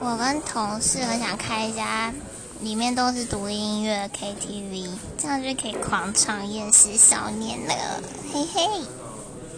我跟同事很想开一家里面都是独立音乐的 KTV，这样就可以狂唱《厌世少年》了，嘿嘿。